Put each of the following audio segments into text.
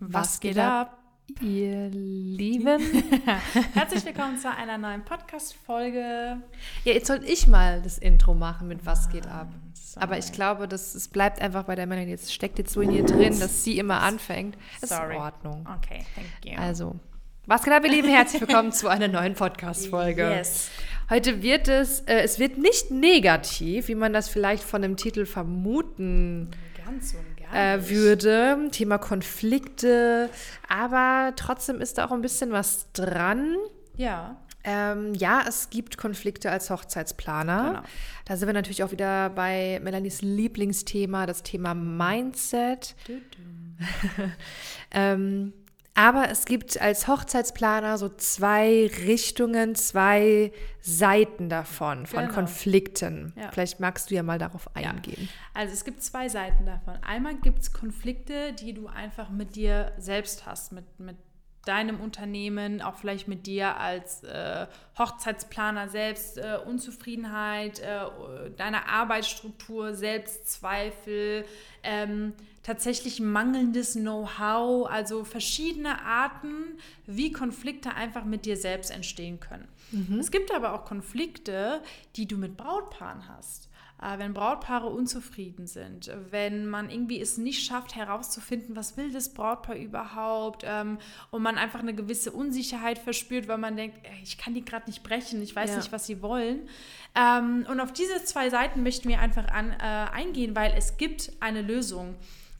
Was geht ab? Ihr Lieben. Herzlich willkommen zu einer neuen Podcast-Folge. Ja, jetzt sollte ich mal das Intro machen mit Was geht ab. Sorry. Aber ich glaube, das, es bleibt einfach bei der Melanie. Jetzt steckt jetzt so in ihr drin, dass sie immer anfängt. Das ist Sorry. in Ordnung. Okay, thank you. Also, was geht ab, ihr Lieben? Herzlich willkommen zu einer neuen Podcast-Folge. Yes. Heute wird es, äh, es wird nicht negativ, wie man das vielleicht von dem Titel vermuten Ganz gar äh, würde. Thema Konflikte. Aber trotzdem ist da auch ein bisschen was dran. Ja. Ähm, ja, es gibt Konflikte als Hochzeitsplaner. Genau. Da sind wir natürlich auch wieder bei Melanies Lieblingsthema, das Thema Mindset. ähm, aber es gibt als Hochzeitsplaner so zwei Richtungen, zwei Seiten davon, von Genau. Konflikten. Ja. Vielleicht magst du ja mal darauf eingehen. Also es gibt zwei Seiten davon. Einmal gibt es Konflikte, die du einfach mit dir selbst hast, mit, mit deinem Unternehmen, auch vielleicht mit dir als äh, Hochzeitsplaner selbst, äh, Unzufriedenheit, äh, deiner Arbeitsstruktur, Selbstzweifel, ähm, tatsächlich mangelndes Know-how, also verschiedene Arten, wie Konflikte einfach mit dir selbst entstehen können. Es gibt aber auch Konflikte, die du mit Brautpaaren hast. Äh, wenn Brautpaare unzufrieden sind, wenn man irgendwie es nicht schafft herauszufinden, was will das Brautpaar überhaupt ähm, und man einfach eine gewisse Unsicherheit verspürt, weil man denkt, ich kann die gerade nicht brechen, ich weiß Ja. nicht, was sie wollen. Ähm, und auf diese zwei Seiten möchten wir einfach an, äh, eingehen, weil es gibt eine Lösung.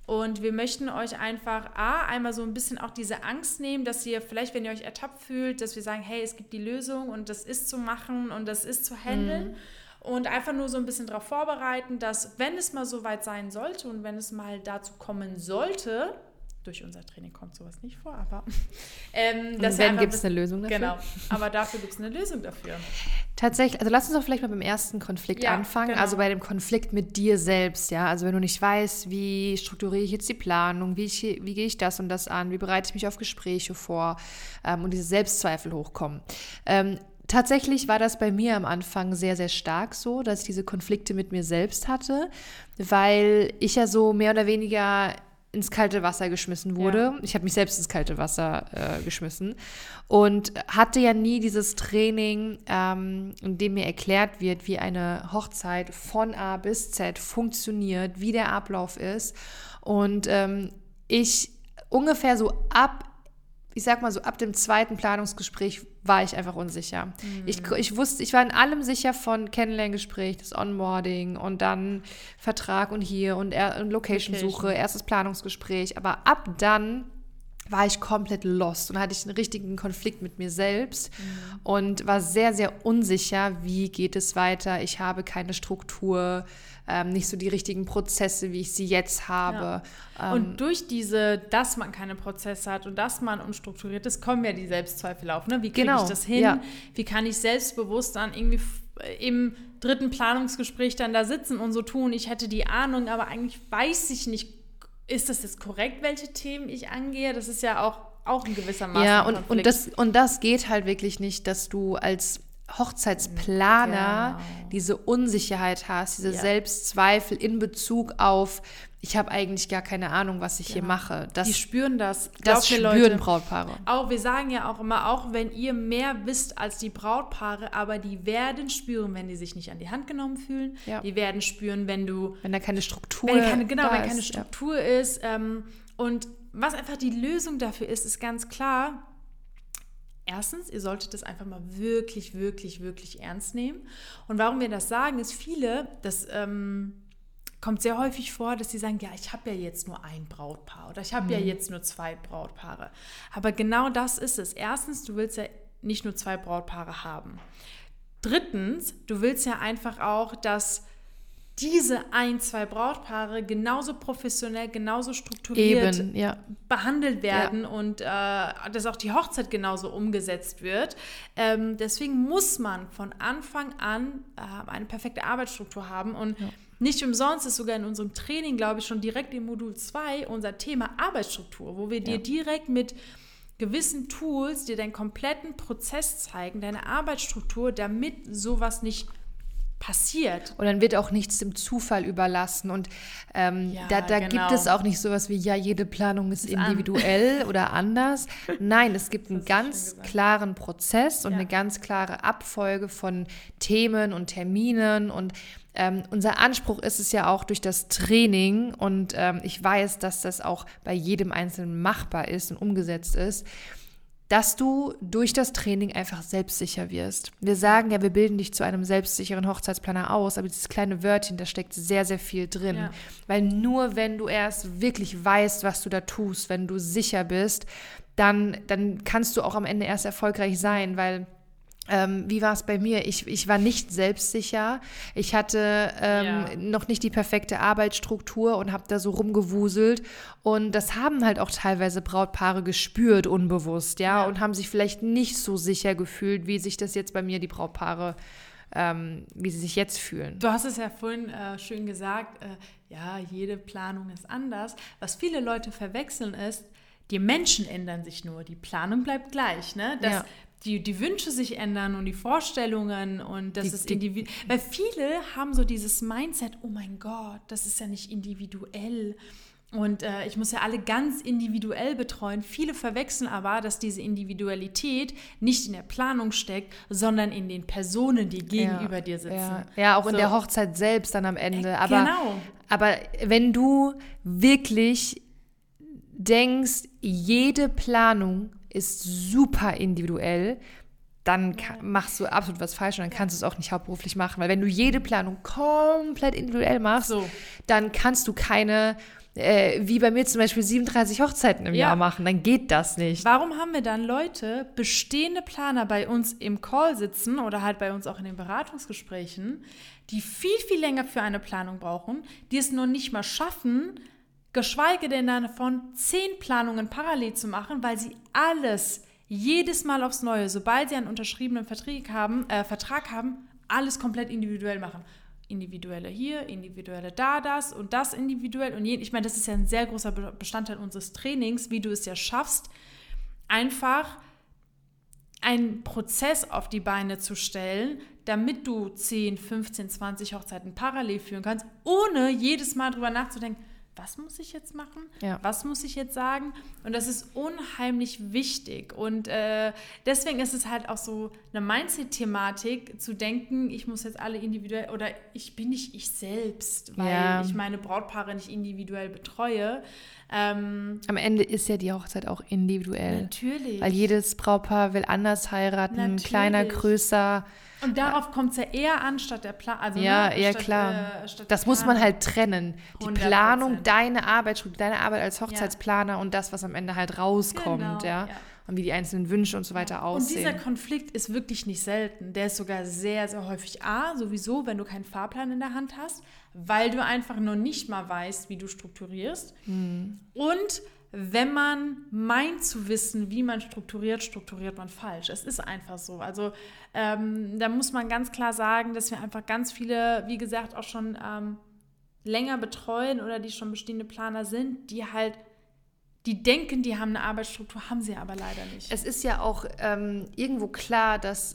Und wir möchten euch einfach A, einmal so ein bisschen auch diese Angst nehmen, dass ihr vielleicht, wenn ihr euch ertappt fühlt, dass wir sagen, hey, es gibt die Lösung und das ist zu machen und das ist zu handeln. Und einfach nur so ein bisschen darauf vorbereiten, dass wenn es mal so weit sein sollte und wenn es mal dazu kommen sollte, durch unser Training kommt sowas nicht vor, aber ähm, ihr wenn gibt es eine Lösung dafür? Genau, aber dafür gibt es eine Lösung dafür. Tatsächlich, also lass uns doch vielleicht mal beim ersten Konflikt Ja, anfangen. genau. Also bei dem Konflikt mit dir selbst, ja. Also wenn du nicht weißt, wie strukturiere ich jetzt die Planung, wie, ich, wie gehe ich das und das an, wie bereite ich mich auf Gespräche vor ähm, und diese Selbstzweifel hochkommen. Ähm, tatsächlich war das bei mir am Anfang sehr, sehr stark so, dass ich diese Konflikte mit mir selbst hatte, weil ich ja so mehr oder weniger ins kalte Wasser geschmissen wurde. Ja. Ich habe mich selbst ins kalte Wasser äh, geschmissen und hatte ja nie dieses Training, ähm, in dem mir erklärt wird, wie eine Hochzeit von A bis Z funktioniert, wie der Ablauf ist. Und ähm, ich ungefähr so ab, ich sag mal so ab dem zweiten Planungsgespräch war ich einfach unsicher. Ich, ich wusste, ich war in allem sicher von Kennenlerngespräch, das Onboarding und dann Vertrag und hier und, er- und Location-Suche, Location. erstes Planungsgespräch. Aber ab dann war ich komplett lost und hatte ich einen richtigen Konflikt mit mir selbst und war sehr, sehr unsicher, wie geht es weiter. Ich habe keine Struktur, ähm, nicht so die richtigen Prozesse, wie ich sie jetzt habe. Ähm, Und durch diese, dass man keine Prozesse hat und dass man unstrukturiert ist, kommen ja die Selbstzweifel auf. Ne? Wie kriege Genau, ich das hin? ja. Wie kann ich selbstbewusst dann irgendwie f- im dritten Planungsgespräch dann da sitzen und so tun, ich hätte die Ahnung, aber eigentlich weiß ich nicht, ist das jetzt korrekt, welche Themen ich angehe? Das ist ja auch, auch ein gewisser Maß Ja, und, und, das, und das geht halt wirklich nicht, dass du als Hochzeitsplaner Genau. diese Unsicherheit hast, diese Ja. Selbstzweifel in Bezug auf, ich habe eigentlich gar keine Ahnung, was ich hier mache. Das, die spüren das. das spüren Leute. Brautpaare. Auch, wir sagen ja auch immer, auch wenn ihr mehr wisst als die Brautpaare, aber die werden spüren, wenn die sich nicht an die Hand genommen fühlen. Ja. Die werden spüren, wenn du, Wenn da keine Struktur wenn keine, genau, da wenn keine ist, ja. Struktur ist. Ähm, und was einfach die Lösung dafür ist, ist ganz klar. Erstens, ihr solltet das einfach mal wirklich, wirklich, wirklich ernst nehmen. Und warum wir das sagen, ist viele, das ähm, kommt sehr häufig vor, dass sie sagen, ja, ich habe ja jetzt nur ein Brautpaar oder ich habe ja jetzt nur zwei Brautpaare. Aber genau das ist es. Erstens, du willst ja nicht nur zwei Brautpaare haben. Drittens, du willst ja einfach auch, dass diese ein, zwei Brautpaare genauso professionell, genauso strukturiert Eben, ja. behandelt werden und äh, dass auch die Hochzeit genauso umgesetzt wird. Ähm, deswegen muss man von Anfang an äh, eine perfekte Arbeitsstruktur haben und nicht umsonst ist sogar in unserem Training, glaube ich, schon direkt im Modul 2 unser Thema Arbeitsstruktur, wo wir dir Ja. direkt mit gewissen Tools dir deinen kompletten Prozess zeigen, deine Arbeitsstruktur, damit sowas nicht passiert. Und dann wird auch nichts dem Zufall überlassen. Und ähm, ja, da, da genau. gibt es auch nicht sowas wie, ja, jede Planung ist, ist individuell an. oder anders. Nein, es gibt einen ganz klaren Prozess und ja. eine ganz klare Abfolge von Themen und Terminen. Und ähm, unser Anspruch ist es ja auch durch das Training, und ähm, ich weiß, dass das auch bei jedem Einzelnen machbar ist und umgesetzt ist, dass du durch das Training einfach selbstsicher wirst. Wir sagen ja, wir bilden dich zu einem selbstsicheren Hochzeitsplaner aus, aber dieses kleine Wörtchen, da steckt sehr, sehr viel drin. Ja. Weil nur wenn du erst wirklich weißt, was du da tust, wenn du sicher bist, dann, dann kannst du auch am Ende erst erfolgreich sein, weil ähm, wie war es bei mir? Ich, ich war nicht selbstsicher. Ich hatte ähm, ja. noch nicht die perfekte Arbeitsstruktur und habe da so rumgewuselt. Und das haben halt auch teilweise Brautpaare gespürt, unbewusst, ja, ja. und haben sich vielleicht nicht so sicher gefühlt, wie sich das jetzt bei mir die Brautpaare, ähm, wie sie sich jetzt fühlen. Du hast es ja vorhin äh, schön gesagt, äh, ja, jede Planung ist anders. Was viele Leute verwechseln ist, die Menschen ändern sich nur, die Planung bleibt gleich. Ne? Das, ja die, die Wünsche sich ändern und die Vorstellungen und das die, ist individuell. Weil viele haben so dieses Mindset, oh mein Gott, das ist ja nicht individuell. Und äh, ich muss ja alle ganz individuell betreuen. Viele verwechseln aber, dass diese Individualität nicht in der Planung steckt, sondern in den Personen, die gegenüber ja, dir sitzen. Ja, ja auch so. in der Hochzeit selbst dann am Ende. Äh, aber, genau. Aber wenn du wirklich denkst, jede Planung ist super individuell, dann machst du absolut was falsch und dann kannst du es auch nicht hauptberuflich machen. Weil wenn du jede Planung komplett individuell machst, so. dann kannst du keine, äh, wie bei mir zum Beispiel 37 Hochzeiten im ja. Jahr machen. Dann geht das nicht. Warum haben wir dann Leute, bestehende Planer bei uns im Call sitzen oder halt bei uns auch in den Beratungsgesprächen, die viel, viel länger für eine Planung brauchen, die es noch nicht mal schaffen, geschweige denn davon, zehn Planungen parallel zu machen, weil sie alles jedes Mal aufs Neue, sobald sie einen unterschriebenen Vertrag haben, äh, Vertrag haben, alles komplett individuell machen. Individuelle hier, individuelle da, das und das individuell und je, ich meine, das ist ja ein sehr großer Bestandteil unseres Trainings, wie du es ja schaffst, einfach einen Prozess auf die Beine zu stellen, damit du 10, 15, 20 Hochzeiten parallel führen kannst, ohne jedes Mal drüber nachzudenken, was muss ich jetzt machen? Ja. Was muss ich jetzt sagen? Und das ist unheimlich wichtig. Und äh, deswegen ist es halt auch so eine Mindset-Thematik, zu denken, ich muss jetzt alle individuell oder ich bin nicht ich selbst, weil ja. ich meine Brautpaare nicht individuell betreue. Ähm, Am Ende ist ja die Hochzeit auch individuell. Natürlich. Weil jedes Brautpaar will anders heiraten, natürlich. kleiner, größer. Und darauf kommt es ja eher an, statt der Planung. Also, ja, ne, eher statt, klar. Äh, das muss man halt trennen. Die 100%. Planung, deine Arbeit, deine Arbeit als Hochzeitsplaner ja. und das, was am Ende halt rauskommt, genau, ja. ja. Und wie die einzelnen Wünsche und so weiter aussehen. Und dieser Konflikt ist wirklich nicht selten. Der ist sogar sehr, sehr häufig A, sowieso, wenn du keinen Fahrplan in der Hand hast, weil du einfach noch nicht mal weißt, wie du strukturierst. Mhm. Und wenn man meint zu wissen, wie man strukturiert, strukturiert man falsch. Es ist einfach so. Also ähm, da muss man ganz klar sagen, dass wir einfach ganz viele, wie gesagt, auch schon ähm, länger betreuen oder die schon bestehende Planer sind, die halt die denken, die haben eine Arbeitsstruktur, haben sie aber leider nicht. Es ist ja auch ähm, irgendwo klar, dass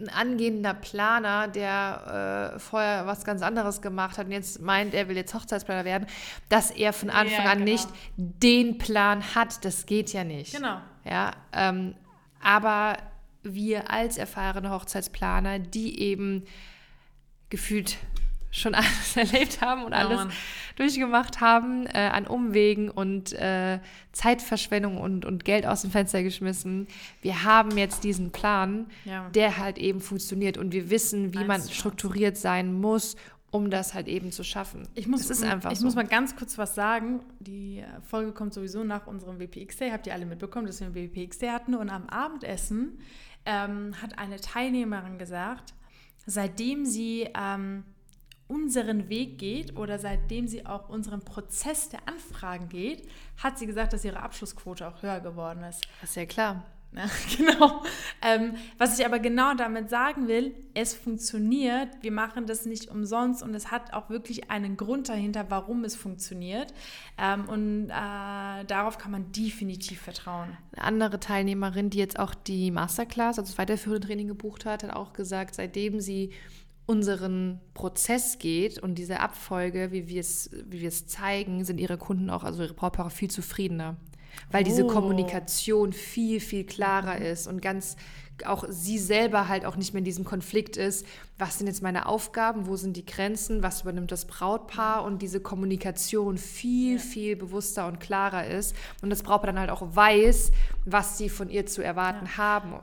ein angehender Planer, der äh, vorher was ganz anderes gemacht hat und jetzt meint, er will jetzt Hochzeitsplaner werden, dass er von Anfang ja, an genau. nicht den Plan hat. Das geht ja nicht. Genau. Ja, ähm, aber wir als erfahrene Hochzeitsplaner, die eben gefühlt schon alles erlebt haben und alles ja, durchgemacht haben, äh, an Umwegen und äh, Zeitverschwendung und, und Geld aus dem Fenster geschmissen. Wir haben jetzt diesen Plan, ja. der halt eben funktioniert und wir wissen, wie man strukturiert sein muss, um das halt eben zu schaffen. Ich muss, es ist einfach ich so. muss mal ganz kurz was sagen. Die Folge kommt sowieso nach unserem WPX Day. Habt ihr alle mitbekommen, dass wir einen WPX Day hatten. Und am Abendessen ähm, hat eine Teilnehmerin gesagt, seitdem sie ähm, unseren Weg geht oder seitdem sie auch unseren Prozess der Anfragen geht, hat sie gesagt, dass ihre Abschlussquote auch höher geworden ist. Das ist ja klar. Ja, genau. Ähm, was ich aber genau damit sagen will, es funktioniert. Wir machen das nicht umsonst und es hat auch wirklich einen Grund dahinter, warum es funktioniert. Ähm, und äh, darauf kann man definitiv vertrauen. Eine andere Teilnehmerin, die jetzt auch die Masterclass, also das weiterführende Training gebucht hat, hat auch gesagt, seitdem sie unseren Prozess geht und diese Abfolge, wie wir es, wie wir es zeigen, sind ihre Kunden auch, also ihre Brautpaare viel zufriedener. Weil oh. diese Kommunikation viel, viel klarer mhm. ist und ganz auch sie selber halt auch nicht mehr in diesem Konflikt ist, was sind jetzt meine Aufgaben, wo sind die Grenzen, was übernimmt das Brautpaar und diese Kommunikation viel, viel bewusster und klarer ist und das Brautpaar dann halt auch weiß, was sie von ihr zu erwarten ja. haben.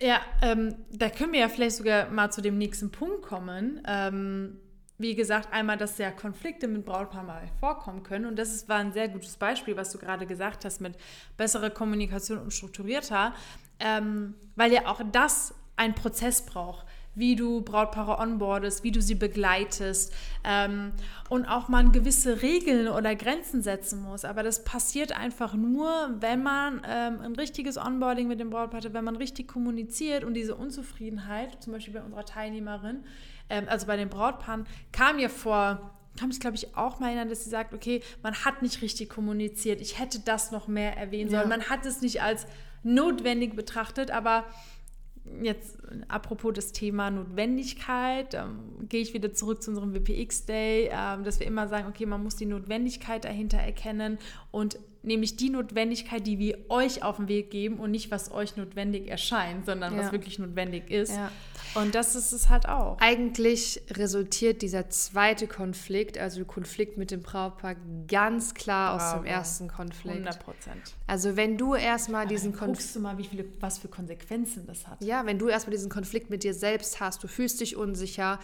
Ja, ähm, da können wir ja vielleicht sogar mal zu dem nächsten Punkt kommen. Ähm, wie gesagt, einmal, dass ja Konflikte mit Brautpaar mal vorkommen können. Und das ist, war ein sehr gutes Beispiel, was du gerade gesagt hast, mit besserer Kommunikation und strukturierter, ähm, weil ja auch das einen Prozess braucht wie du Brautpaare onboardest, wie du sie begleitest ähm, und auch man gewisse Regeln oder Grenzen setzen muss. Aber das passiert einfach nur, wenn man ähm, ein richtiges Onboarding mit dem Brautpaar hat, wenn man richtig kommuniziert und diese Unzufriedenheit, zum Beispiel bei unserer Teilnehmerin, ähm, also bei den Brautpaaren, kam mir vor kann mich, glaube ich, auch mal erinnern, dass sie sagt, okay, man hat nicht richtig kommuniziert, ich hätte das noch mehr erwähnen sollen, ja. man hat es nicht als notwendig betrachtet, aber jetzt apropos das Thema Notwendigkeit, ähm, gehe ich wieder zurück zu unserem WPX Day, ähm, dass wir immer sagen, okay, man muss die Notwendigkeit dahinter erkennen und nämlich die Notwendigkeit, die wir euch auf den Weg geben und nicht, was euch notwendig erscheint, sondern ja. was wirklich notwendig ist. Ja. Und das ist es halt auch. Eigentlich resultiert dieser zweite Konflikt, also Konflikt mit dem Brautpaar, ganz klar Bravo. aus dem ersten Konflikt. 100 Prozent. Also wenn du erstmal diesen Konflikt... Guckst du mal, wie viele, was für Konsequenzen das hat. Ja, wenn du erstmal diesen Konflikt mit dir selbst hast, du fühlst dich unsicher,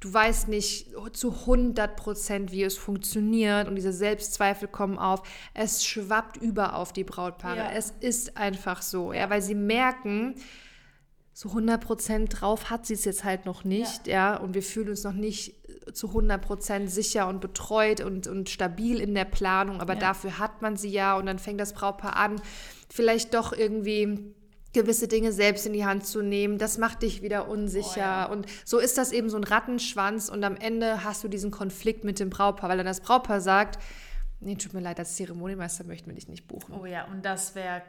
du weißt nicht zu 100 Prozent, wie es funktioniert und diese Selbstzweifel kommen auf. Es schwappt über auf die Brautpaare. Ja. Es ist einfach so, ja, weil sie merken so 100 Prozent drauf hat sie es jetzt halt noch nicht, ja. ja, und wir fühlen uns noch nicht zu 100 Prozent sicher und betreut und, und stabil in der Planung, aber ja. dafür hat man sie ja und dann fängt das Brautpaar an, vielleicht doch irgendwie gewisse Dinge selbst in die Hand zu nehmen, das macht dich wieder unsicher. Oh, ja. Und so ist das eben so ein Rattenschwanz und am Ende hast du diesen Konflikt mit dem Brautpaar, weil dann das Brautpaar sagt, nee, tut mir leid, als Zeremoniemeister möchten wir dich nicht buchen. Oh ja, und das wäre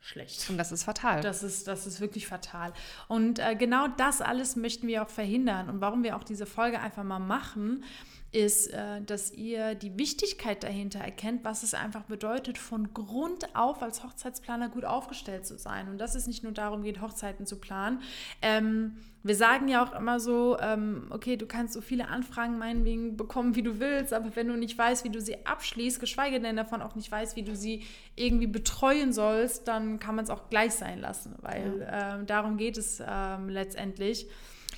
schlecht. Und das ist fatal. Das ist, das ist wirklich fatal. Und äh, genau das alles möchten wir auch verhindern. Und warum wir auch diese Folge einfach mal machen, ist, äh, dass ihr die Wichtigkeit dahinter erkennt, was es einfach bedeutet, von Grund auf als Hochzeitsplaner gut aufgestellt zu sein. Und dass es nicht nur darum geht, Hochzeiten zu planen. Ähm, wir sagen ja auch immer so, ähm, okay, du kannst so viele Anfragen meinetwegen bekommen, wie du willst, aber wenn du nicht weißt, wie du sie abschließt, geschweige denn davon auch nicht weißt, wie du sie irgendwie betreuen sollst, dann kann man es auch gleich sein lassen, weil ja. äh, darum geht es ähm, letztendlich.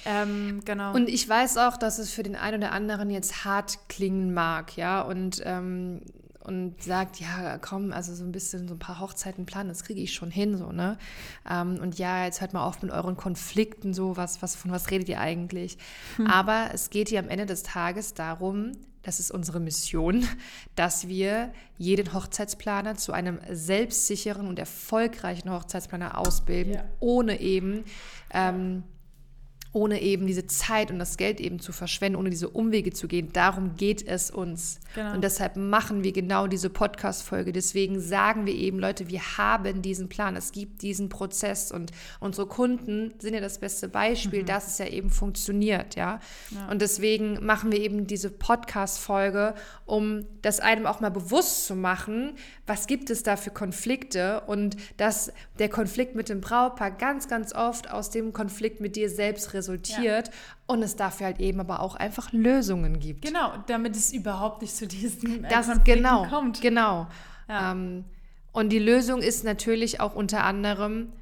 Ähm, genau. Und ich weiß auch, dass es für den einen oder anderen jetzt hart klingen mag, ja, und, ähm, und sagt, ja, komm, also so ein bisschen so ein paar Hochzeiten planen, das kriege ich schon hin, so, ne? Ähm, und ja, jetzt hört mal auf mit euren Konflikten, so, was, was, von was redet ihr eigentlich? Hm. Aber es geht hier am Ende des Tages darum, das ist unsere Mission, dass wir jeden Hochzeitsplaner zu einem selbstsicheren und erfolgreichen Hochzeitsplaner ausbilden, ja. ohne eben ähm, ohne eben diese Zeit und das Geld eben zu verschwenden, ohne diese Umwege zu gehen. Darum geht es uns. Genau. Und deshalb machen wir genau diese Podcast-Folge. Deswegen sagen wir eben, Leute, wir haben diesen Plan. Es gibt diesen Prozess und unsere Kunden sind ja das beste Beispiel, mhm. dass es ja eben funktioniert, ja? ja. Und deswegen machen wir eben diese Podcast-Folge, um das einem auch mal bewusst zu machen, was gibt es da für Konflikte und dass der Konflikt mit dem Brautpaar ganz, ganz oft aus dem Konflikt mit dir selbst resultiert resultiert ja. und es dafür halt eben aber auch einfach Lösungen gibt. Genau, damit es überhaupt nicht zu diesen äh, das, Konflikten genau, kommt. Genau. Ja. Ähm, und die Lösung ist natürlich auch unter anderem,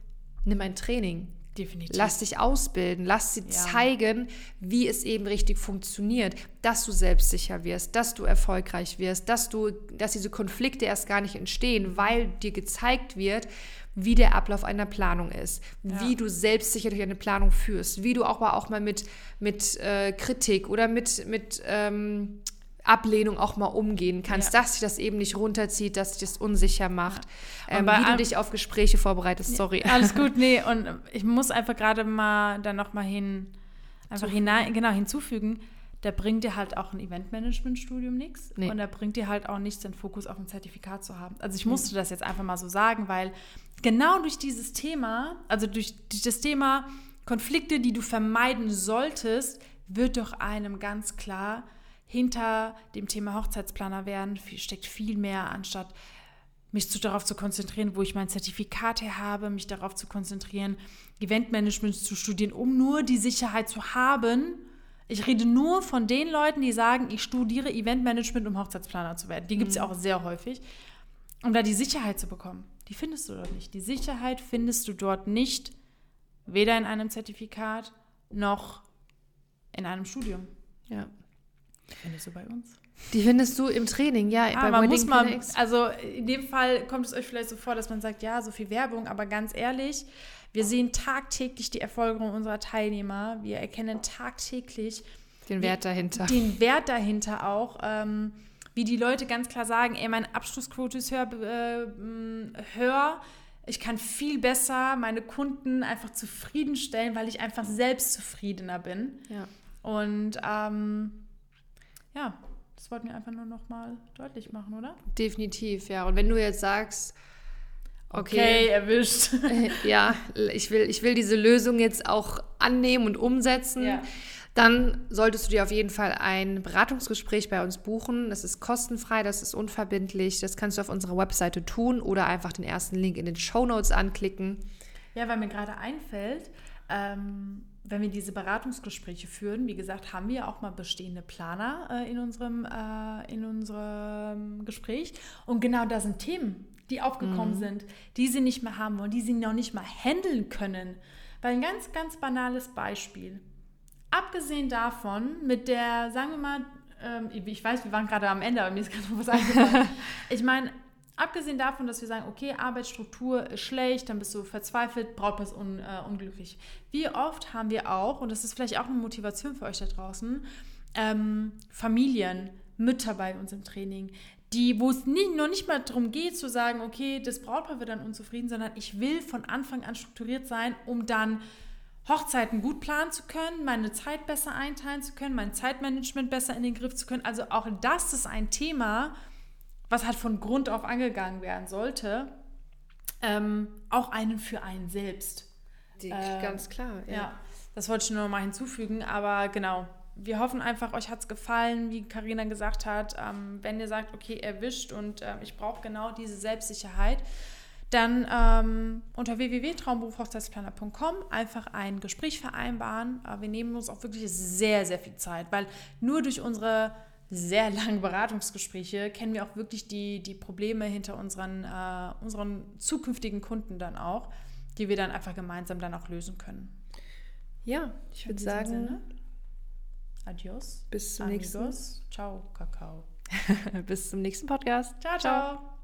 nimm ein Training. Definitiv. Lass dich ausbilden, lass sie ja. zeigen, wie es eben richtig funktioniert, dass du selbstsicher wirst, dass du erfolgreich wirst, dass du, dass diese Konflikte erst gar nicht entstehen, weil dir gezeigt wird, wie der Ablauf einer Planung ist, ja. wie du selbstsicher durch eine Planung führst, wie du auch mal, auch mal mit, mit äh, Kritik oder mit, mit ähm, Ablehnung auch mal umgehen kannst, ja. dass sich das eben nicht runterzieht, dass sich das unsicher macht, ja. ähm, wie du dich auf Gespräche vorbereitest. Sorry. Alles gut, nee, und ich muss einfach gerade mal dann noch mal hin, einfach hinein, genau, hinzufügen, da bringt dir halt auch ein Eventmanagement-Studium nichts nee. und da bringt dir halt auch nichts, den Fokus auf ein Zertifikat zu haben. Also ich musste das jetzt einfach mal so sagen, weil genau durch dieses Thema, also durch, durch das Thema Konflikte, die du vermeiden solltest, wird doch einem ganz klar, hinter dem Thema Hochzeitsplaner werden steckt viel mehr, anstatt mich zu, darauf zu konzentrieren, wo ich mein Zertifikat her habe, mich darauf zu konzentrieren, Eventmanagement zu studieren, um nur die Sicherheit zu haben. Ich rede nur von den Leuten, die sagen, ich studiere Eventmanagement, um Hochzeitsplaner zu werden. Die gibt es ja mhm. auch sehr häufig. Um da die Sicherheit zu bekommen. Die findest du dort nicht. Die Sicherheit findest du dort nicht, weder in einem Zertifikat noch in einem Studium. Ja. Findest du bei uns? Die findest du im Training, ja. Ah, bei man muss mal, also in dem Fall kommt es euch vielleicht so vor, dass man sagt, ja, so viel Werbung, aber ganz ehrlich, wir sehen tagtäglich die Erfolge unserer Teilnehmer. Wir erkennen tagtäglich den Wert dahinter. Den Wert dahinter auch. Ähm, wie die Leute ganz klar sagen, ey, meine Abschlussquote ist höher, äh, höher. Ich kann viel besser meine Kunden einfach zufriedenstellen, weil ich einfach selbst zufriedener bin. Ja. Und ähm, ja, das wollten wir einfach nur noch mal deutlich machen, oder? Definitiv, ja. Und wenn du jetzt sagst, okay, okay erwischt. ja, ich will, ich will diese Lösung jetzt auch annehmen und umsetzen. Ja. Dann solltest du dir auf jeden Fall ein Beratungsgespräch bei uns buchen. Das ist kostenfrei, das ist unverbindlich. Das kannst du auf unserer Webseite tun oder einfach den ersten Link in den Show Notes anklicken. Ja, weil mir gerade einfällt, ähm, wenn wir diese Beratungsgespräche führen, wie gesagt, haben wir auch mal bestehende Planer äh, in, unserem, äh, in unserem Gespräch. Und genau da sind Themen, die aufgekommen mhm. sind, die sie nicht mehr haben wollen, die sie noch nicht mal handeln können. Weil ein ganz, ganz banales Beispiel. Abgesehen davon, mit der, sagen wir mal, ähm, ich weiß, wir waren gerade am Ende, aber mir ist gerade noch was eingefallen. ich meine, Abgesehen davon, dass wir sagen, okay, Arbeitsstruktur ist schlecht, dann bist du verzweifelt, Brautpaar un, äh, unglücklich. Wie oft haben wir auch, und das ist vielleicht auch eine Motivation für euch da draußen, ähm, Familien, Mütter bei uns im Training, die, wo es nie, noch nicht mal darum geht zu sagen, okay, das Brautpaar wird dann unzufrieden, sondern ich will von Anfang an strukturiert sein, um dann Hochzeiten gut planen zu können, meine Zeit besser einteilen zu können, mein Zeitmanagement besser in den Griff zu können. Also auch das ist ein Thema, was halt von Grund auf angegangen werden sollte, ähm, auch einen für einen selbst. Die, äh, ganz klar, ja. ja. Das wollte ich nur noch mal hinzufügen, aber genau. Wir hoffen einfach, euch hat es gefallen, wie Karina gesagt hat. Ähm, wenn ihr sagt, okay, erwischt und äh, ich brauche genau diese Selbstsicherheit, dann ähm, unter www.traumberufhochzeitsplaner.com einfach ein Gespräch vereinbaren. Äh, wir nehmen uns auch wirklich sehr, sehr viel Zeit, weil nur durch unsere sehr langen Beratungsgespräche kennen wir auch wirklich die, die Probleme hinter unseren, äh, unseren zukünftigen Kunden dann auch, die wir dann einfach gemeinsam dann auch lösen können. Ja, ich würde sagen, Sinne, adios. Bis zum amigos. nächsten. Ciao, Kakao. Bis zum nächsten Podcast. ciao. ciao. ciao.